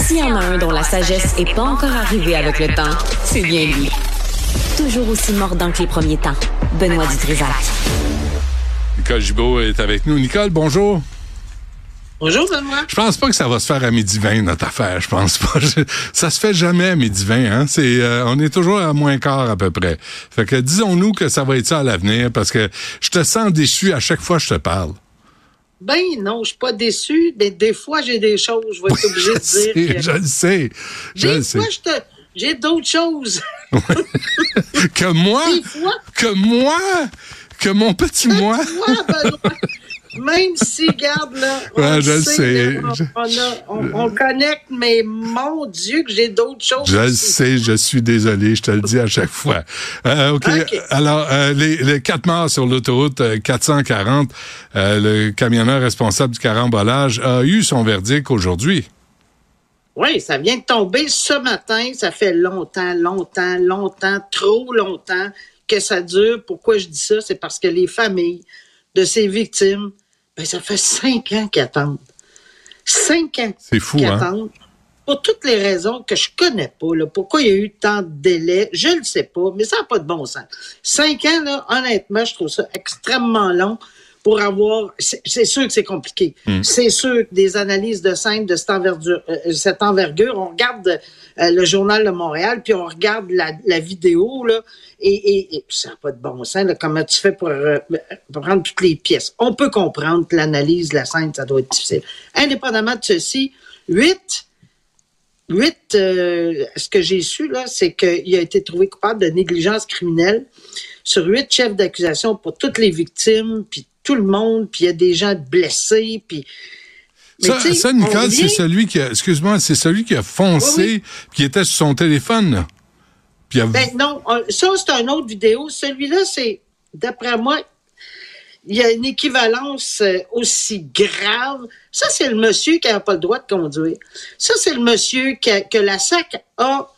S'il y en a un dont la sagesse n'est pas encore arrivée avec le temps, c'est bien lui. Toujours aussi mordant que les premiers temps. Benoît Dutrisac. Nicole Gibault est avec nous. Nicole, bonjour. Bonjour, Benoît. Je pense pas que ça va se faire à midi 20, notre affaire. Je pense pas. ça se fait jamais à midi 20. Hein? C'est, euh, on est toujours à moins quart à peu près. Fait que disons-nous que ça va être ça à l'avenir parce que je te sens déçu à chaque fois que je te parle. Ben non, je suis pas déçu. Mais des fois, j'ai des choses, je vais être obligé de dire. Que... Je le sais. Je des le fois, sais. je te... j'ai d'autres choses. que moi? Des fois. Que moi? Que mon petit moi? Moi, Benoît. Même si, garde, là, on, Ouais, je le sait, sais. là, on, on a- on- on connecte, mais mon Dieu, que j'ai d'autres choses. Je le sais, je suis désolé, je te le dis à chaque fois. Euh, OK. OK. Alors, euh, les, les quatre morts sur l'autoroute euh, 440, euh, le camionneur responsable du carambolage a eu son verdict aujourd'hui. Oui, ça vient de tomber ce matin. Ça fait longtemps, longtemps, longtemps, trop longtemps que ça dure. Pourquoi je dis ça? C'est parce que les familles de ces victimes, ben, ça fait cinq ans qu'ils attendent. Cinq ans fou, qu'ils hein? attendent. Pour toutes les raisons que je connais pas, là, pourquoi il y a eu tant de délais, je ne sais pas, mais ça n'a pas de bon sens. Cinq ans, là, honnêtement, je trouve ça extrêmement long pour avoir. C'est sûr que c'est compliqué. C'est sûr que des analyses de scène de cette envergure, euh, cette envergure on regarde euh, le journal de Montréal, puis on regarde la, la vidéo, là, et, et, et ça n'a pas de bon sens, là, comment tu fais pour, euh, pour prendre toutes les pièces. On peut comprendre que l'analyse de la scène, ça doit être difficile. Indépendamment de ceci, huit Huit, euh, ce que j'ai su, là, c'est qu'il a été trouvé coupable de négligence criminelle sur huit chefs d'accusation pour toutes les victimes, puis tout le monde, puis il y a des gens blessés, puis... Ça, Nicole, c'est celui qui a, excuse-moi, c'est celui qui a foncé, Oui, puis qui était sur son téléphone. Puis a- Ben non, on- ça, c'est une autre vidéo. Celui-là, c'est, d'après moi, il y a une équivalence euh, aussi grave. Ça, c'est le monsieur qui n'a pas le droit de conduire. Ça, c'est le monsieur qui a- que la SAC a.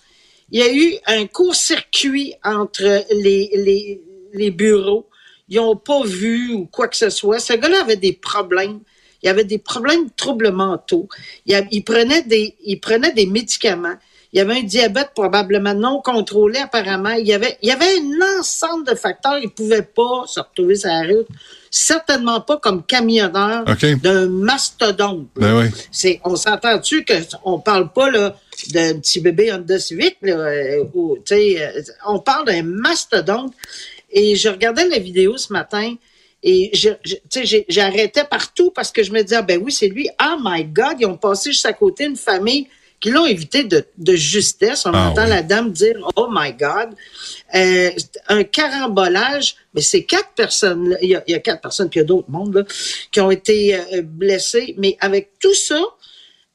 Il y a eu un court-circuit entre les, les, les bureaux. Ils n'ont pas vu ou quoi que ce soit. Ce gars-là avait des problèmes. Il avait des problèmes de troubles mentaux. Il, a- il prenait des, il prenait des médicaments. Il y avait un diabète probablement non contrôlé apparemment. Il y avait, il avait un ensemble de facteurs. Il pouvait pas se retrouver sur la route. Certainement pas comme camionneur d'un mastodonte. Ben oui. C'est, on s'entend-tu que on parle pas là d'un petit bébé Honda Civic là, euh, euh, on parle d'un mastodonte. Et je regardais la vidéo ce matin et je, je- j'arrêtais partout parce que je me disais ah, ben oui c'est lui. Oh my God, ils ont passé juste à côté une famille qui l'ont évité de, de justesse. On Ah entend oui. la dame dire oh my God. Euh, un carambolage, mais c'est quatre personnes. Il y a, il y a quatre personnes, puis il y a d'autres mondes là, qui ont été euh, blessés. Mais avec tout ça,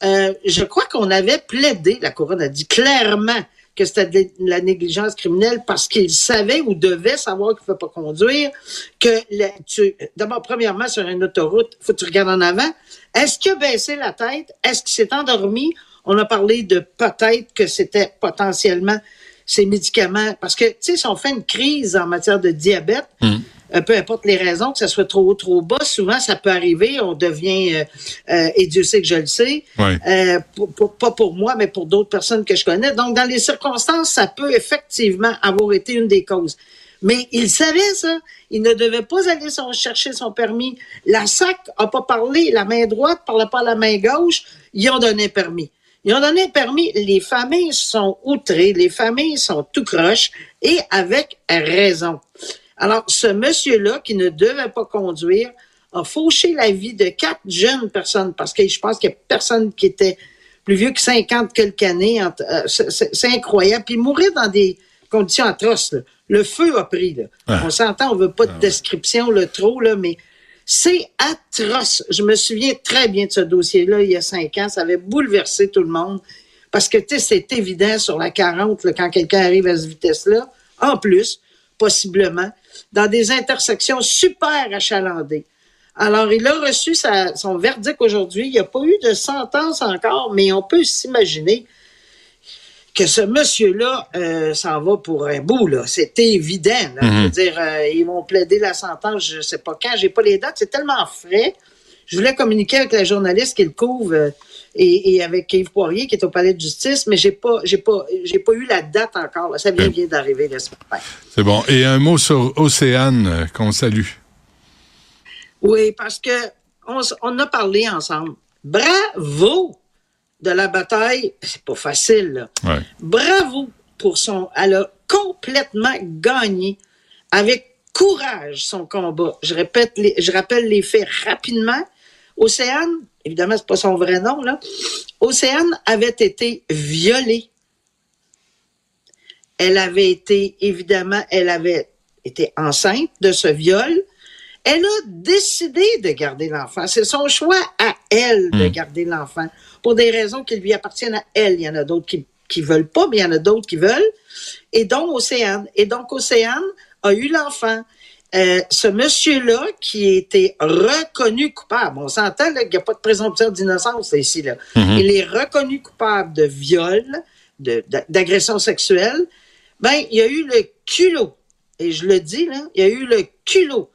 euh, je crois qu'on avait plaidé, la couronne a dit clairement que c'était de la négligence criminelle parce qu'il savait ou devait savoir qu'il ne faut pas conduire, que d'abord, premièrement, sur une autoroute, faut que tu regardes en avant. Est-ce qu'il a baissé la tête? Est-ce qu'il s'est endormi? On a parlé de peut-être que c'était potentiellement ces médicaments. Parce que, tu sais, si on fait une crise en matière de diabète, euh, peu importe les raisons, que ça soit trop haut, trop bas, souvent ça peut arriver, on devient, euh, euh, et Dieu sait que je le sais, euh, pour- pour- pas pour moi, mais pour d'autres personnes que je connais. Donc, dans les circonstances, ça peut effectivement avoir été une des causes. Mais il savait ça. Il ne devait pas aller son- chercher son permis. La SAC a pas parlé. La main droite parlait pas à la main gauche. Ils ont donné un permis. Ils ont donné un permis. Les familles sont outrées, les familles sont tout croches et avec raison. Alors, ce monsieur-là, qui ne devait pas conduire, a fauché la vie de quatre jeunes personnes parce que je pense qu'il n'y a personne qui était plus vieux que 50 quelques années. Euh, c'est incroyable. Puis mourir dans des conditions atroces. Le feu a pris. Là. On s'entend, on veut pas de description le trop, là, mais c'est atroce. Je me souviens très bien de ce dossier-là il y a cinq ans. Ça avait bouleversé tout le monde. Parce que, tu sais, c'est évident sur la 40, quand quelqu'un arrive à cette vitesse-là. En plus, possiblement, dans des intersections super achalandées. Alors, il a reçu son verdict aujourd'hui. Il n'y a pas eu de sentence encore, mais on peut s'imaginer que ce monsieur-là euh, s'en va pour un bout. Là. C'est évident. Je veux mhm. dire, euh, ils vont plaider la sentence, je ne sais pas quand, j'ai pas les dates. C'est tellement frais. Je voulais communiquer avec la journaliste qui le couvre euh, et, avec Yves Poirier qui est au palais de justice, mais j'ai pas, j'ai pas, j'ai pas eu la date encore. Ça vient, vient d'arriver, C'est bon. Et un mot sur Océane qu'on salue. Oui, parce que on, on a parlé ensemble. Bravo! de la bataille, c'est pas facile. Bravo pour son. Elle a complètement gagné avec courage son combat. Je répète, les, je rappelle les faits rapidement. Océane, évidemment, c'est pas son vrai nom, là. Océane avait été violée. Elle avait été, évidemment, elle avait été enceinte de ce viol. Elle a décidé de garder l'enfant. C'est son choix à elle de hmm. garder l'enfant pour des raisons qui lui appartiennent à elle. Il y en a d'autres qui qui veulent pas, mais il y en a d'autres qui veulent. Et donc, Océane. Et donc, Océane a eu l'enfant. Euh, ce monsieur-là qui a été reconnu coupable, on s'entend qu'il n'y a pas de présomption d'innocence ici. Là. Mm-hmm. Il est reconnu coupable de viol, d'agression sexuelle. Ben, il y a eu le culot, et je le dis, là, il y a eu le culot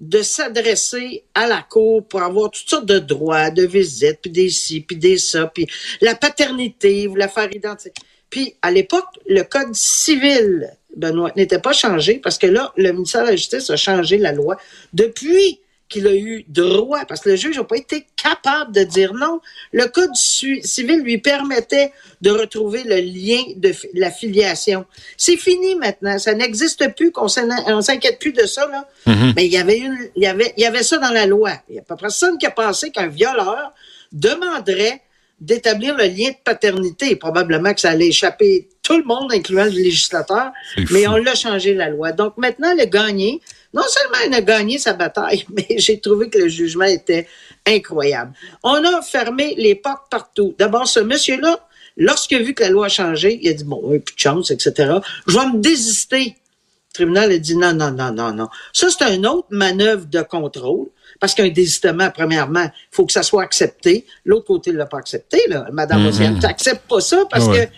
de s'adresser à la cour pour avoir toutes sortes de droits, de visites, puis des ci, puis des ça, puis la paternité, vous la faire identifier. Puis à l'époque, le code civil, Benoît, n'était pas changé parce que là, le ministère de la Justice a changé la loi. Depuis qu'il a eu droit, parce que le juge n'a pas été capable de dire non. Le Code civil lui permettait de retrouver le lien de la filiation. C'est fini maintenant. Ça n'existe plus, qu'on s'inquiète plus de ça. Là. Mm-hmm. Mais il y avait une, il y avait, il y avait ça dans la loi. Il n'y a pas personne qui a pensé qu'un violeur demanderait d'établir le lien de paternité. Probablement que ça allait échapper tout le monde, incluant le législateur, mais on l'a changé la loi. Donc maintenant, le gagné, non seulement il a gagné sa bataille, mais j'ai trouvé que le jugement était incroyable. On a fermé les portes partout. D'abord, ce monsieur-là, lorsqu'il a vu que la loi a changé, il a dit, bon, plus de chance, etc. Je vais me désister. Le tribunal a dit, non, non, non, non, non. Ça, c'est une autre manœuvre de contrôle. Parce qu'un désistement, premièrement, il faut que ça soit accepté. L'autre côté ne l'a pas accepté, là. Madame mm -hmm. tu n'acceptes pas ça parce que,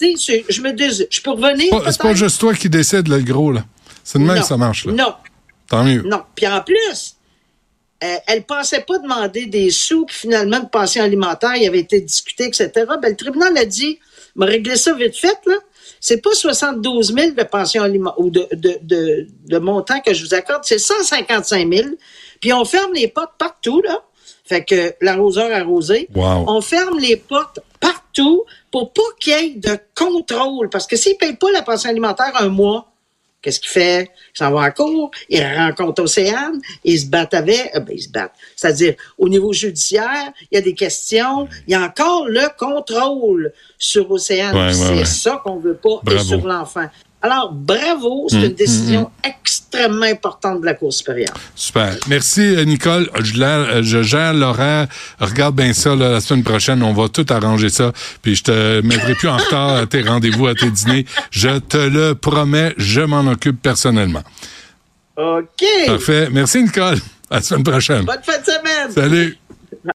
tu sais, je me dis, je peux revenir. C'est pas juste toi qui décide, le gros, là. C'est de même que ça marche, là. Non, Tant mieux. Non. Puis en plus, euh, elle pensait pas demander des sous, puis finalement, de pension alimentaire, il avait été discuté, etc. Ben, le tribunal a dit, m'a réglé ça vite fait, là. C'est pas 72 000 de pension alimentaire ou de, de, de, de, montant que je vous accorde, c'est 155 000. Puis on ferme les portes partout, là. Fait que l'arroseur arrosé. Wow. On ferme les portes partout pour pas qu'il y ait de contrôle. Parce que s'il ne paye pas la pension alimentaire un mois, Qu'est-ce qu'il fait? Il s'en va en cours, il rencontre Océane, il se bat avec, euh, ben, il se bat. C'est-à-dire, au niveau judiciaire, il y a des questions, il y a encore le contrôle sur Océane. c'est ça qu'on veut pas, et sur l'enfant. Alors, bravo, c'est une mm, décision mm, mm. Extrêmement importante de la Cour supérieure. Super. Merci, euh, Nicole. Je, euh, je gère l'horaire. Regarde bien ça, la semaine prochaine, on va tout arranger ça. Puis je te mettrai plus en retard à tes rendez-vous, à tes dîners. Je te le promets, je m'en occupe personnellement. OK. Parfait. Merci, Nicole. À la semaine prochaine. Bonne fin de semaine. Salut.